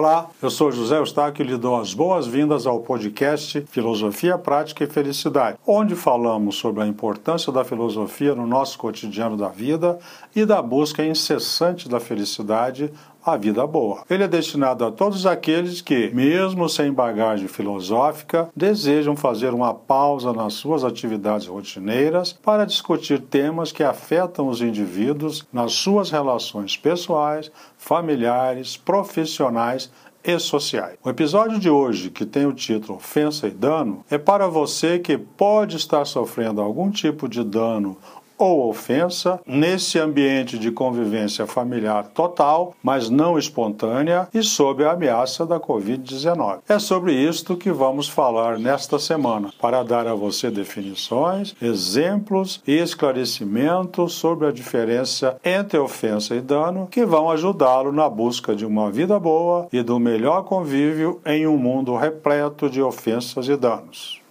Olá, eu sou José Eustáquio e lhe dou as boas-vindas ao podcast Filosofia Prática e Felicidade, onde falamos sobre a importância da filosofia no nosso cotidiano da vida e da busca incessante da felicidade a vida boa. Ele é destinado a todos aqueles que, mesmo sem bagagem filosófica, desejam fazer uma pausa nas suas atividades rotineiras para discutir temas que afetam os indivíduos nas suas relações pessoais, familiares, profissionais e sociais. O episódio de hoje, que tem o título Ofensa e Dano, é para você que pode estar sofrendo algum tipo de dano ou ofensa nesse ambiente de convivência familiar total, mas não espontânea e sob a ameaça da Covid-19. É sobre isto que vamos falar nesta semana, para dar a você definições, exemplos e esclarecimentos sobre a diferença entre ofensa e dano que vão ajudá-lo na busca de uma vida boa e do melhor convívio em um mundo repleto de ofensas e danos.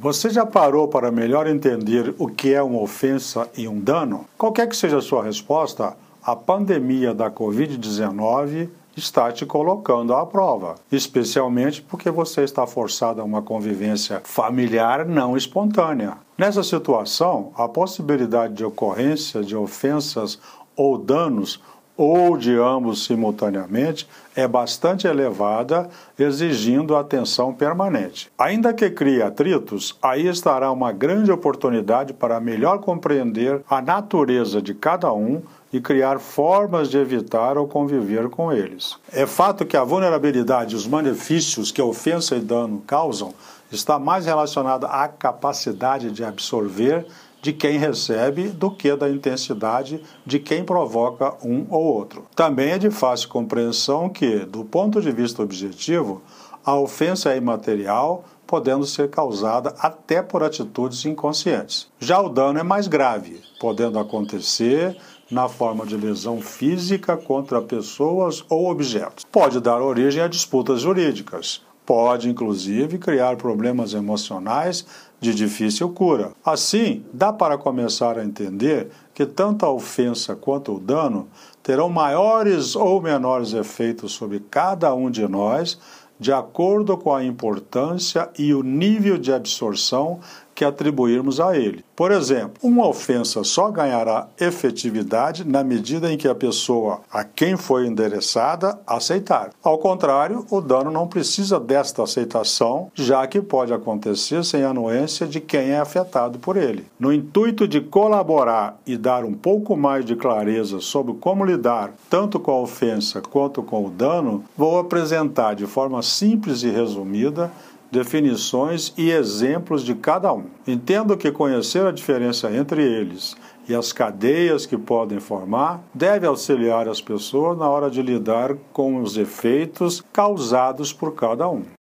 Você já parou para melhor entender o que é uma ofensa e um dano? Qualquer que seja a sua resposta, a pandemia da Covid-19 está te colocando à prova, especialmente porque você está forçado a uma convivência familiar não espontânea. Nessa situação, a possibilidade de ocorrência de ofensas ou danos ou de ambos simultaneamente é bastante elevada, exigindo atenção permanente. Ainda que crie atritos, aí estará uma grande oportunidade para melhor compreender a natureza de cada um e criar formas de evitar ou conviver com eles. É fato que a vulnerabilidade e os benefícios que ofensa e dano causam está mais relacionada à capacidade de absorver de quem recebe do que da intensidade de quem provoca um ou outro. Também é de fácil compreensão que, do ponto de vista objetivo, a ofensa é imaterial, podendo ser causada até por atitudes inconscientes. Já o dano é mais grave, podendo acontecer na forma de lesão física contra pessoas ou objetos. Pode dar origem a disputas jurídicas, pode inclusive criar problemas emocionais de difícil cura. Assim, dá para começar a entender que tanto a ofensa quanto o dano terão maiores ou menores efeitos sobre cada um de nós, de acordo com a importância e o nível de absorção que atribuirmos a ele. Por exemplo, uma ofensa só ganhará efetividade na medida em que a pessoa a quem foi endereçada aceitar. Ao contrário, o dano não precisa desta aceitação, já que pode acontecer sem anuência de quem é afetado por ele. No intuito de colaborar e dar um pouco mais de clareza sobre como lidar tanto com a ofensa quanto com o dano, vou apresentar de forma simples e resumida definições e exemplos de cada um. Entendo que conhecer a diferença entre eles e as cadeias que podem formar deve auxiliar as pessoas na hora de lidar com os efeitos causados por cada um.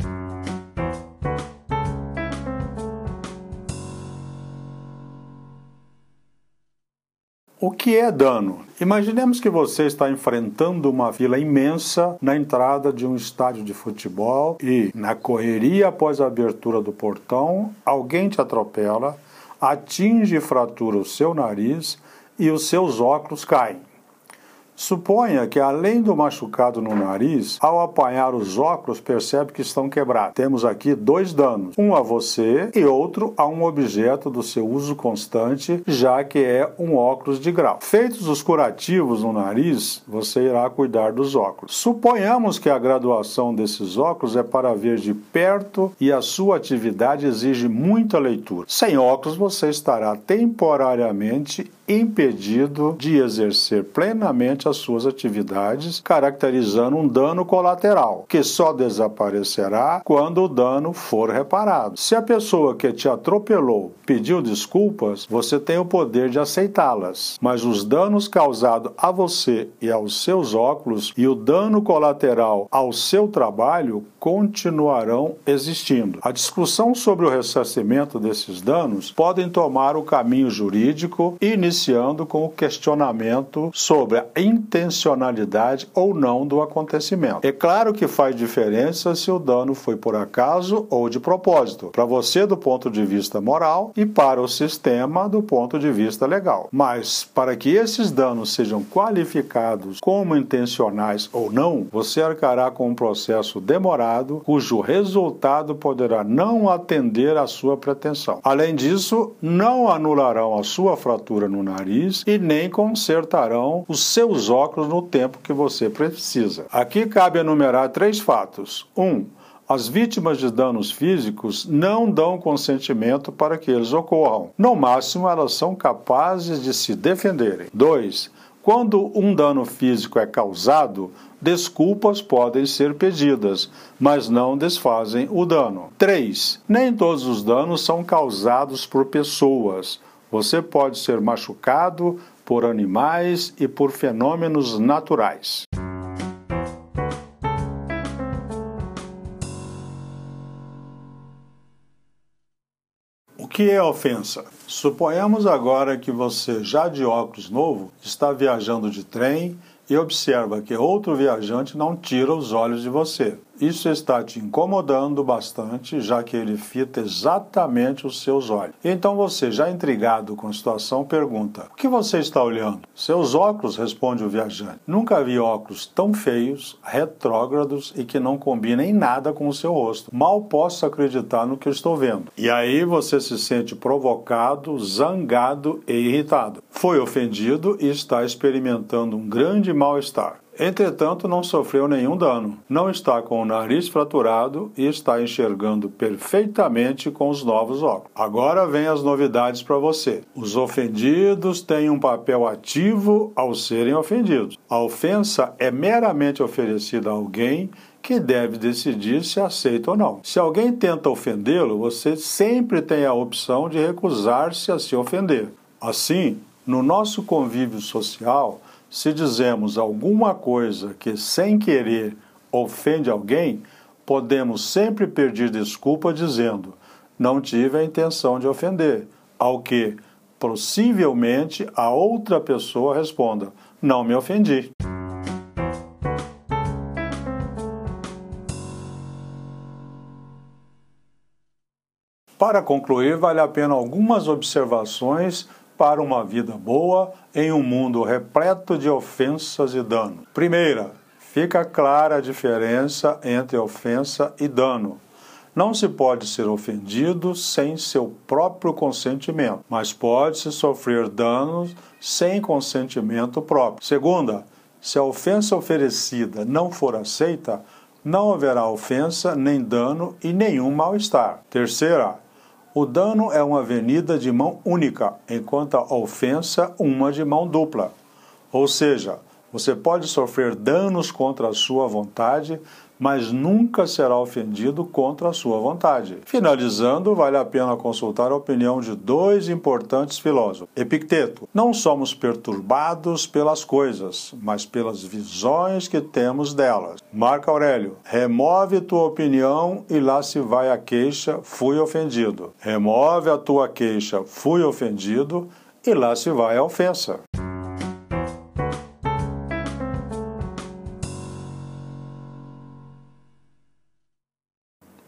O que é dano? Imaginemos que você está enfrentando uma fila imensa na entrada de um estádio de futebol e, na correria após a abertura do portão, alguém te atropela, atinge e fratura o seu nariz e os seus óculos caem. Suponha que, além do machucado no nariz, ao apanhar os óculos, percebe que estão quebrados. Temos aqui dois danos: um a você e outro a um objeto do seu uso constante, já que é um óculos de grau. Feitos os curativos no nariz, você irá cuidar dos óculos. Suponhamos que a graduação desses óculos é para ver de perto e a sua atividade exige muita leitura. Sem óculos, você estará temporariamente impedido de exercer plenamente as suas atividades, caracterizando um dano colateral, que só desaparecerá quando o dano for reparado. Se a pessoa que te atropelou pediu desculpas, você tem o poder de aceitá-las, mas os danos causados a você e aos seus óculos e o dano colateral ao seu trabalho continuarão existindo. A discussão sobre o ressarcimento desses danos podem tomar o caminho jurídico e iniciando com o questionamento sobre a intencionalidade ou não do acontecimento. É claro que faz diferença se o dano foi por acaso ou de propósito, para você do ponto de vista moral e para o sistema do ponto de vista legal. Mas para que esses danos sejam qualificados como intencionais ou não, você arcará com um processo demorado cujo resultado poderá não atender à sua pretensão. Além disso, não anularão a sua fratura no nariz e nem consertarão os seus óculos no tempo que você precisa. Aqui cabe enumerar três fatos. Um, as vítimas de danos físicos não dão consentimento para que eles ocorram. No máximo, elas são capazes de se defenderem. 2. Quando um dano físico é causado, desculpas podem ser pedidas, mas não desfazem o dano. 3. Nem todos os danos são causados por pessoas. Você pode ser machucado por animais e por fenômenos naturais. O que é ofensa? Suponhamos agora que você, já de óculos novo, está viajando de trem e observa que outro viajante não tira os olhos de você. Isso está te incomodando bastante, já que ele fita exatamente os seus olhos. Então você, já intrigado com a situação, pergunta: O que você está olhando? Seus óculos, responde o viajante. Nunca vi óculos tão feios, retrógrados e que não combinem nada com o seu rosto. Mal posso acreditar no que estou vendo. E aí você se sente provocado, zangado e irritado. Foi ofendido e está experimentando um grande mal-estar. Entretanto, não sofreu nenhum dano, não está com o nariz fraturado e está enxergando perfeitamente com os novos óculos. Agora vem as novidades para você. Os ofendidos têm um papel ativo ao serem ofendidos. A ofensa é meramente oferecida a alguém que deve decidir se aceita ou não. Se alguém tenta ofendê-lo, você sempre tem a opção de recusar-se a se ofender. Assim, no nosso convívio social, se dizemos alguma coisa que sem querer ofende alguém, podemos sempre pedir desculpa dizendo: não tive a intenção de ofender. Ao que possivelmente a outra pessoa responda: não me ofendi. Para concluir, vale a pena algumas observações para uma vida boa em um mundo repleto de ofensas e dano. Primeira, fica clara a diferença entre ofensa e dano. Não se pode ser ofendido sem seu próprio consentimento, mas pode-se sofrer danos sem consentimento próprio. Segunda, se a ofensa oferecida não for aceita, não haverá ofensa, nem dano e nenhum mal-estar. Terceira, o dano é uma avenida de mão única, enquanto a ofensa uma de mão dupla. Ou seja, você pode sofrer danos contra a sua vontade, mas nunca será ofendido contra a sua vontade. Finalizando, vale a pena consultar a opinião de dois importantes filósofos. Epicteto: Não somos perturbados pelas coisas, mas pelas visões que temos delas. Marco Aurélio: Remove tua opinião e lá se vai a queixa, fui ofendido. Remove a tua queixa, fui ofendido, e lá se vai a ofensa.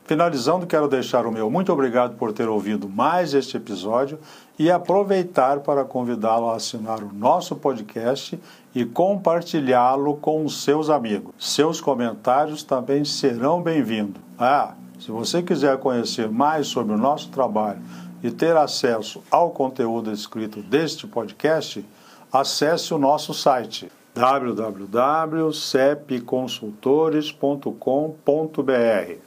Finalizando, quero deixar o meu muito obrigado por ter ouvido mais este episódio e aproveitar para convidá-lo a assinar o nosso podcast e compartilhá-lo com os seus amigos. Seus comentários também serão bem-vindos. Ah, se você quiser conhecer mais sobre o nosso trabalho e ter acesso ao conteúdo escrito deste podcast, acesse o nosso site www.cepconsultores.com.br.